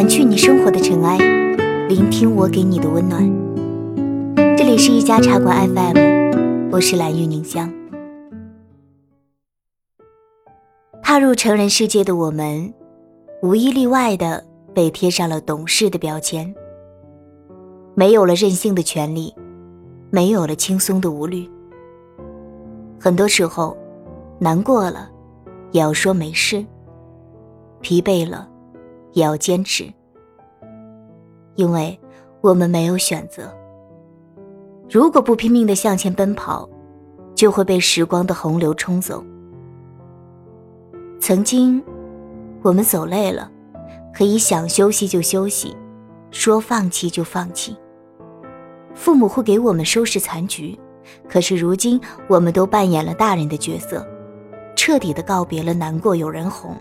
掸去你生活的尘埃，聆听我给你的温暖。这里是一家茶馆 FM，我是蓝玉宁香。踏入成人世界的我们，无一例外的被贴上了懂事的标签，没有了任性的权利，没有了轻松的无虑。很多时候，难过了，也要说没事；疲惫了。也要坚持，因为我们没有选择。如果不拼命的向前奔跑，就会被时光的洪流冲走。曾经，我们走累了，可以想休息就休息，说放弃就放弃。父母会给我们收拾残局，可是如今，我们都扮演了大人的角色，彻底的告别了难过有人哄。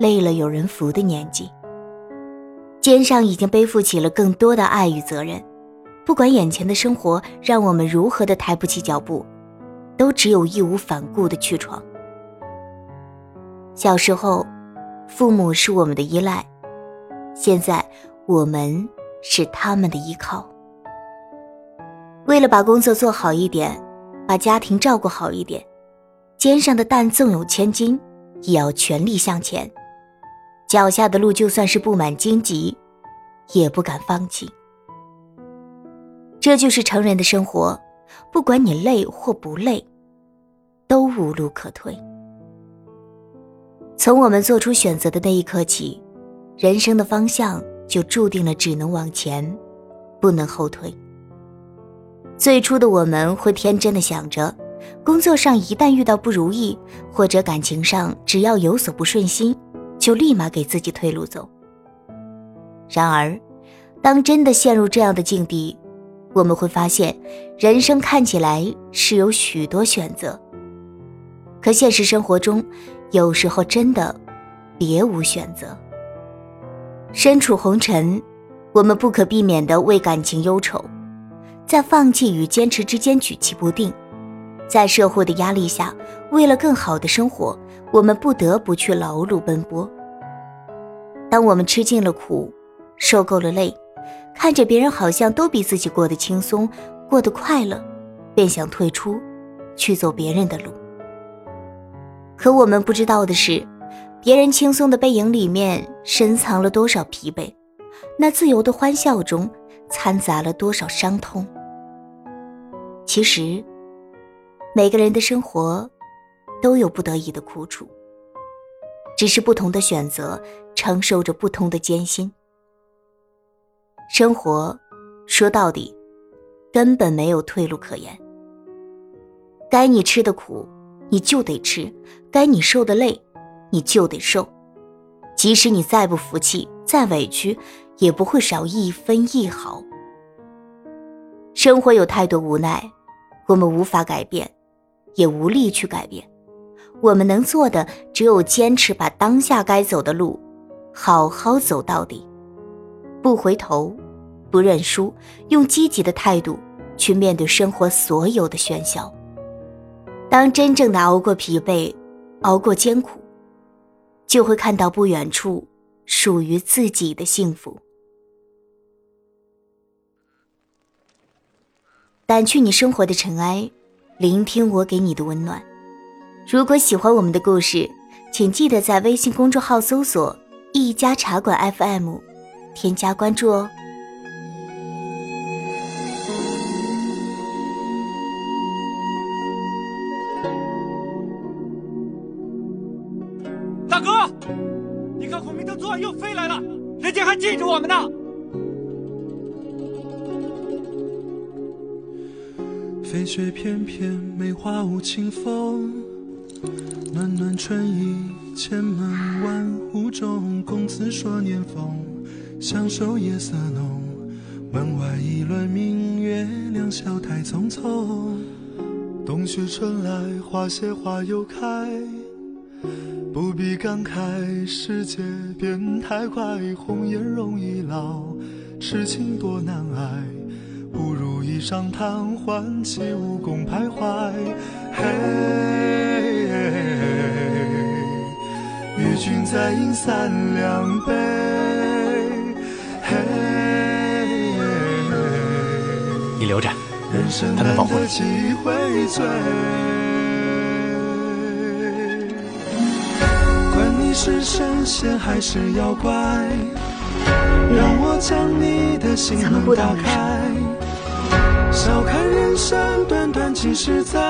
累了有人扶的年纪，肩上已经背负起了更多的爱与责任。不管眼前的生活让我们如何的抬不起脚步，都只有义无反顾的去闯。小时候，父母是我们的依赖，现在我们是他们的依靠。为了把工作做好一点，把家庭照顾好一点，肩上的担纵有千斤，也要全力向前。脚下的路就算是布满荆棘，也不敢放弃。这就是成人的生活，不管你累或不累，都无路可退。从我们做出选择的那一刻起，人生的方向就注定了只能往前，不能后退。最初的我们会天真的想着，工作上一旦遇到不如意，或者感情上只要有所不顺心。就立马给自己退路走。然而，当真的陷入这样的境地，我们会发现，人生看起来是有许多选择，可现实生活中，有时候真的别无选择。身处红尘，我们不可避免的为感情忧愁，在放弃与坚持之间举棋不定，在社会的压力下，为了更好的生活。我们不得不去劳碌奔波。当我们吃尽了苦，受够了累，看着别人好像都比自己过得轻松，过得快乐，便想退出，去走别人的路。可我们不知道的是，别人轻松的背影里面深藏了多少疲惫，那自由的欢笑中掺杂了多少伤痛。其实，每个人的生活。都有不得已的苦楚，只是不同的选择，承受着不同的艰辛。生活说到底，根本没有退路可言。该你吃的苦，你就得吃；该你受的累，你就得受。即使你再不服气、再委屈，也不会少一分一毫。生活有太多无奈，我们无法改变，也无力去改变。我们能做的只有坚持，把当下该走的路好好走到底，不回头，不认输，用积极的态度去面对生活所有的喧嚣。当真正的熬过疲惫，熬过艰苦，就会看到不远处属于自己的幸福。掸去你生活的尘埃，聆听我给你的温暖。如果喜欢我们的故事，请记得在微信公众号搜索“一家茶馆 FM”，添加关注哦。大哥，你看孔明灯昨晚又飞来了，人家还记着我们呢。飞雪翩翩，梅花舞清风。暖暖春意，千门万户中，公子说年丰，相守夜色浓。门外一轮明月，两小台匆匆。冬去春来，花谢花又开，不必感慨世界变太快，红颜容易老，痴情多难挨，不如一晌贪欢起舞共徘徊。嘿与君再饮三两杯。嘿你留着人生难得几回醉。管你是神仙还是妖怪让我将你的心门打开。笑看人生短短几十载，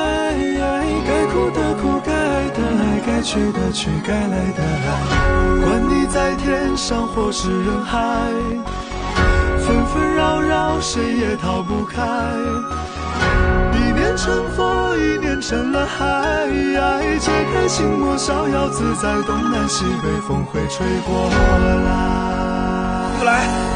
该哭的哭，该爱的爱，该去的去，该来的来。管你在天上或是人海。纷纷扰扰，谁也逃不开。一念成佛，一念成了海。解开心魔，逍遥自在，东南西北风会吹过来。来。